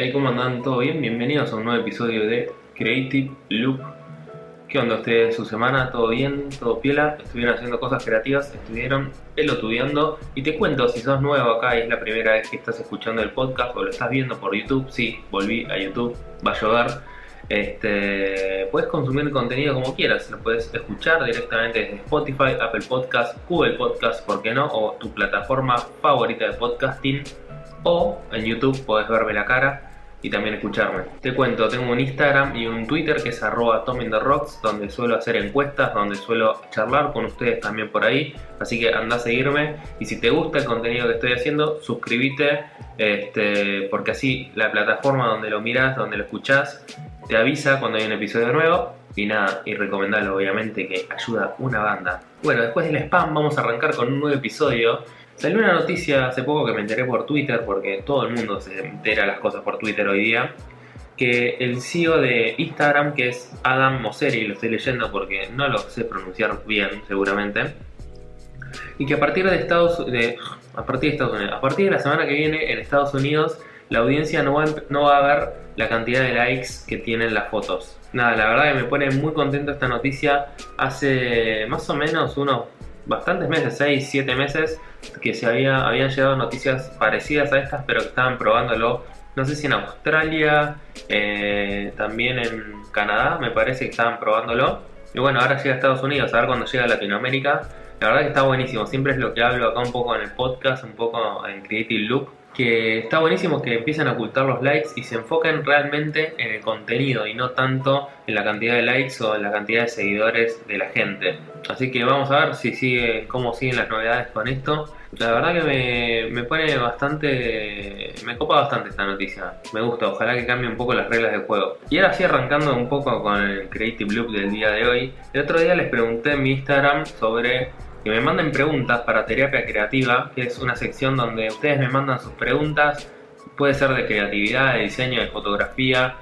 Hey, ¿cómo andan? ¿Todo bien? Bienvenidos a un nuevo episodio de Creative Loop. ¿Qué onda ustedes? ¿Su semana? ¿Todo bien? ¿Todo piola? ¿Estuvieron haciendo cosas creativas? ¿Estuvieron pelotudeando? Y te cuento, si sos nuevo acá y es la primera vez que estás escuchando el podcast o lo estás viendo por YouTube, sí, volví a YouTube, va a llover. Este, puedes consumir contenido como quieras, lo puedes escuchar directamente desde Spotify, Apple Podcast, Google Podcast, ¿por qué no? O tu plataforma favorita de podcasting o en YouTube podés verme la cara y también escucharme. Te cuento, tengo un Instagram y un Twitter que es arroba Rocks, donde suelo hacer encuestas, donde suelo charlar con ustedes también por ahí. Así que anda a seguirme y si te gusta el contenido que estoy haciendo, suscríbete, este, porque así la plataforma donde lo miras, donde lo escuchás, te avisa cuando hay un episodio nuevo. Y nada, y recomendarlo obviamente que ayuda una banda. Bueno, después del spam vamos a arrancar con un nuevo episodio Salió una noticia hace poco que me enteré por Twitter, porque todo el mundo se entera las cosas por Twitter hoy día, que el CEO de Instagram, que es Adam Mosseri, lo estoy leyendo porque no lo sé pronunciar bien seguramente, y que a partir de Estados, a partir de Estados Unidos, a partir de la semana que viene en Estados Unidos, la audiencia no va, no va a ver la cantidad de likes que tienen las fotos. Nada, la verdad que me pone muy contento esta noticia. Hace más o menos unos bastantes meses, 6, 7 meses, que se había, habían llegado noticias parecidas a estas, pero que estaban probándolo, no sé si en Australia, eh, también en Canadá, me parece que estaban probándolo. Y bueno, ahora llega a Estados Unidos, a ver cuando llega a Latinoamérica. La verdad que está buenísimo, siempre es lo que hablo acá un poco en el podcast, un poco en Creative Loop, que está buenísimo que empiecen a ocultar los likes y se enfoquen realmente en el contenido y no tanto en la cantidad de likes o en la cantidad de seguidores de la gente. Así que vamos a ver si sigue, cómo siguen las novedades con esto. La verdad que me, me pone bastante, me copa bastante esta noticia. Me gusta, ojalá que cambie un poco las reglas del juego. Y ahora sí arrancando un poco con el Creative Loop del día de hoy. El otro día les pregunté en mi Instagram sobre que me manden preguntas para terapia creativa, que es una sección donde ustedes me mandan sus preguntas, puede ser de creatividad, de diseño, de fotografía,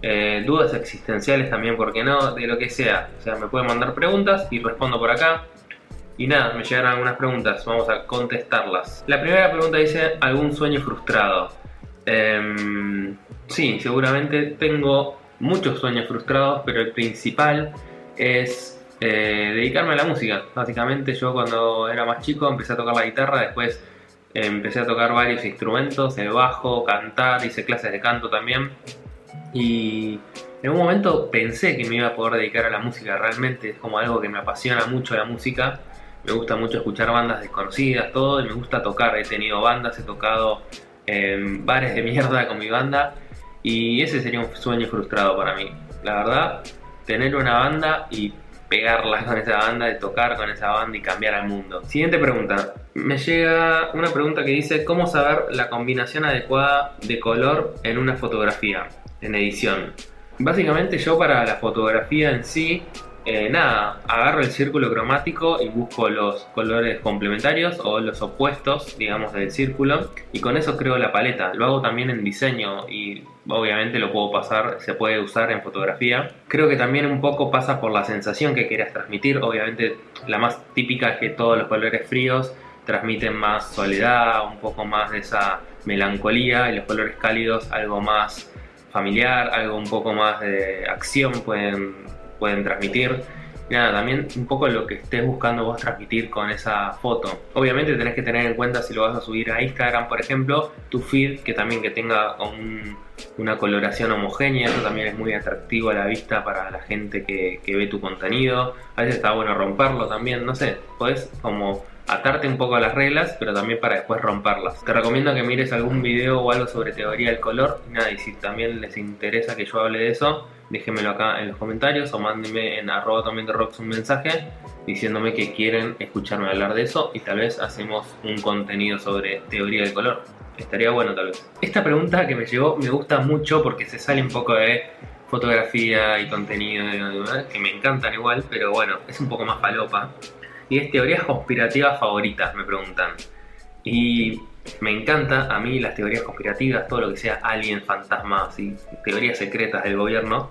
eh, dudas existenciales también, porque no, de lo que sea. O sea, me pueden mandar preguntas y respondo por acá. Y nada, me llegaron algunas preguntas, vamos a contestarlas. La primera pregunta dice, ¿algún sueño frustrado? Em, sí, seguramente tengo muchos sueños frustrados, pero el principal es eh, dedicarme a la música. Básicamente yo cuando era más chico empecé a tocar la guitarra, después eh, empecé a tocar varios instrumentos, el bajo, cantar, hice clases de canto también. Y en un momento pensé que me iba a poder dedicar a la música, realmente es como algo que me apasiona mucho la música. Me gusta mucho escuchar bandas desconocidas, todo, y me gusta tocar. He tenido bandas, he tocado en bares de mierda con mi banda, y ese sería un sueño frustrado para mí. La verdad, tener una banda y pegarla con esa banda, de tocar con esa banda y cambiar al mundo. Siguiente pregunta. Me llega una pregunta que dice, ¿cómo saber la combinación adecuada de color en una fotografía, en edición? Básicamente yo para la fotografía en sí eh, nada, agarro el círculo cromático y busco los colores complementarios o los opuestos, digamos, del círculo y con eso creo la paleta. Lo hago también en diseño y obviamente lo puedo pasar, se puede usar en fotografía. Creo que también un poco pasa por la sensación que quieras transmitir. Obviamente la más típica es que todos los colores fríos transmiten más soledad, un poco más de esa melancolía y los colores cálidos algo más familiar, algo un poco más de acción pueden pueden transmitir. nada, también un poco lo que estés buscando vos transmitir con esa foto. Obviamente tenés que tener en cuenta si lo vas a subir a Instagram, por ejemplo, tu feed que también que tenga una coloración homogénea, eso también es muy atractivo a la vista para la gente que, ve tu contenido. A veces está bueno romperlo también, no sé, podés como atarte un poco a las reglas, pero también para después romperlas. Te recomiendo que mires algún video o algo sobre teoría del color. Y nada, y si también les interesa que yo hable de eso, déjenmelo acá en los comentarios o mándenme en arroba también de rocks un mensaje diciéndome que quieren escucharme hablar de eso y tal vez hacemos un contenido sobre teoría del color. Estaría bueno tal vez. Esta pregunta que me llegó me gusta mucho porque se sale un poco de fotografía y contenido que me encantan igual, pero bueno, es un poco más palopa y es teorías conspirativas favoritas, me preguntan. Y me encanta a mí las teorías conspirativas, todo lo que sea alien, fantasmas y teorías secretas del gobierno.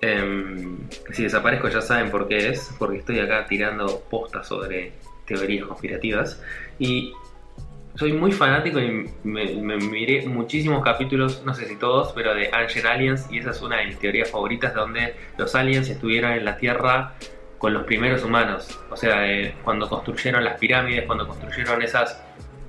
Em, si desaparezco ya saben por qué es, porque estoy acá tirando postas sobre teorías conspirativas. Y soy muy fanático y me, miré muchísimos capítulos, no sé si todos, pero de Ancient Aliens y esa es una de mis teorías favoritas donde los aliens estuvieron en la Tierra con los primeros humanos, o sea, cuando construyeron las pirámides, cuando construyeron esas,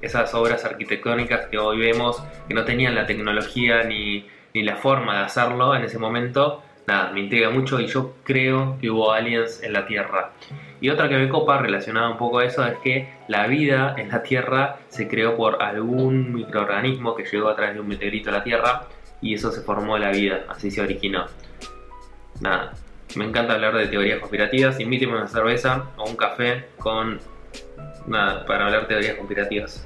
esas obras arquitectónicas que hoy vemos, que no tenían la tecnología ni, ni la forma de hacerlo en ese momento, nada, me intriga mucho y yo creo que hubo aliens en la Tierra. Y otra que me copa relacionada un poco a eso es que la vida en la Tierra se creó por algún microorganismo que llegó a través de un meteorito a la Tierra y eso se formó la vida, así se originó. Nada, me encanta hablar de teorías conspirativas, invíteme una cerveza o un café con nada, para hablar teorías conspirativas.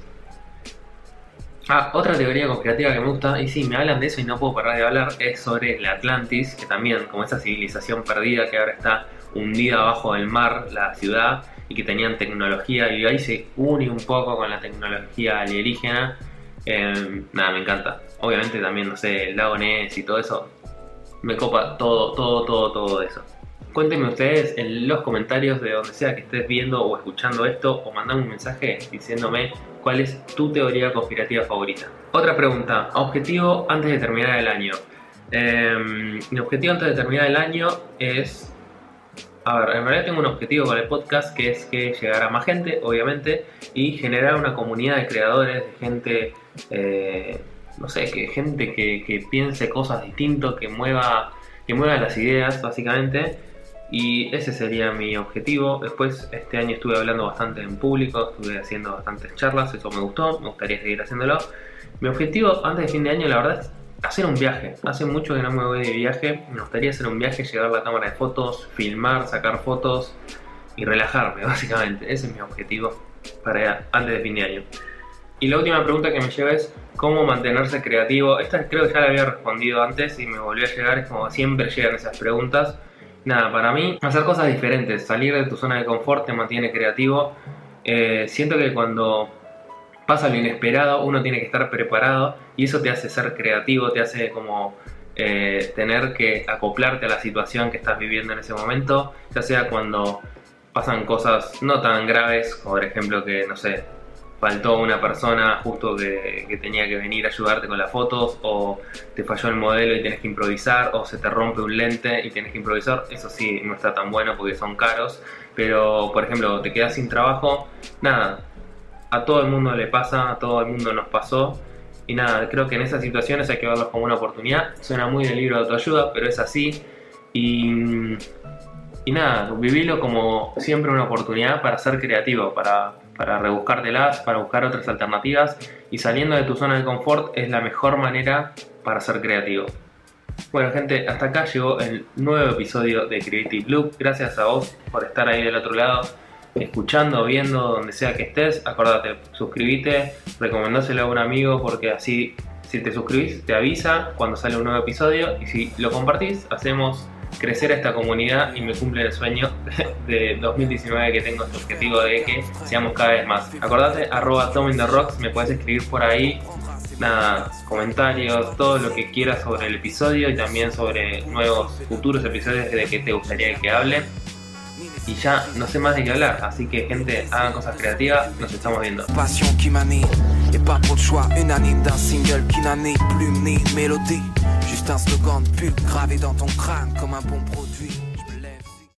Ah, otra teoría conspirativa que me gusta, y sí, me hablan de eso y no puedo parar de hablar, es sobre la Atlantis, que también, como esa civilización perdida que ahora está hundida abajo del mar, la ciudad, y que tenían tecnología, y ahí se une un poco con la tecnología alienígena. Em, nada, me encanta. Obviamente también, no sé, el lago Ness y todo eso. Me copa todo, todo, todo, todo eso. Cuéntenme ustedes en los comentarios de donde sea que estés viendo o escuchando esto o mandame un mensaje diciéndome cuál es tu teoría conspirativa favorita. Otra pregunta, objetivo antes de terminar el año. Em, mi objetivo antes de terminar el año es... A ver, en realidad tengo un objetivo con el podcast que es que llegara más gente, obviamente, y generar una comunidad de creadores, de gente, eh, no sé, que gente que, que piense cosas distintas, que mueva, que mueva las ideas, básicamente y ese sería mi objetivo. Después, este año estuve hablando bastante en público, estuve haciendo bastantes charlas, eso me gustó, me gustaría seguir haciéndolo. Mi objetivo antes de fin de año, la verdad, es hacer un viaje. Hace mucho que no me voy de viaje, me gustaría hacer un viaje, llevar la cámara de fotos, filmar, sacar fotos y relajarme, básicamente. Ese es mi objetivo para antes de fin de año. Y la última pregunta que me lleva es cómo mantenerse creativo. Esta creo que ya la había respondido antes y me volvió a llegar, es como siempre llegan esas preguntas. Nada, para mí hacer cosas diferentes, salir de tu zona de confort te mantiene creativo. Eh, siento que cuando pasa lo inesperado uno tiene que estar preparado y eso te hace ser creativo, te hace como eh, tener que acoplarte a la situación que estás viviendo en ese momento, ya sea cuando pasan cosas no tan graves, como por ejemplo que, no sé, faltó una persona justo que, tenía que venir a ayudarte con las fotos, o te falló el modelo y tienes que improvisar, o se te rompe un lente y tienes que improvisar, eso sí no está tan bueno porque son caros, pero por ejemplo te quedas sin trabajo, nada, a todo el mundo le pasa, a todo el mundo nos pasó, y nada, creo que en esas situaciones hay que verlos como una oportunidad, suena muy del libro de autoayuda, pero es así, y... Y nada, vivirlo como siempre una oportunidad para ser creativo, para para rebuscártelas, para buscar otras alternativas y saliendo de tu zona de confort es la mejor manera para ser creativo. Bueno gente, hasta acá llegó el nuevo episodio de Creative Loop. Gracias a vos por estar ahí del otro lado, escuchando, viendo, donde sea que estés. Acordate, suscríbete, recomendáselo a un amigo porque así si te suscribís te avisa cuando sale un nuevo episodio y si lo compartís hacemos crecer a esta comunidad y me cumple el sueño de 2019 que tengo este objetivo de que seamos cada vez más. Acordate, arroba the Rocks, me puedes escribir por ahí, nada, comentarios, todo lo que quieras sobre el episodio y también sobre nuevos futuros episodios de que te gustaría que hable. Y ya no sé más de qué hablar, así que gente, hagan cosas creativas, nos estamos viendo. Et pas pour choix, unanime d'un single qui n'a ni plume ni mélodie. Un slogan de pub gravé dans ton crâne comme un bon produit.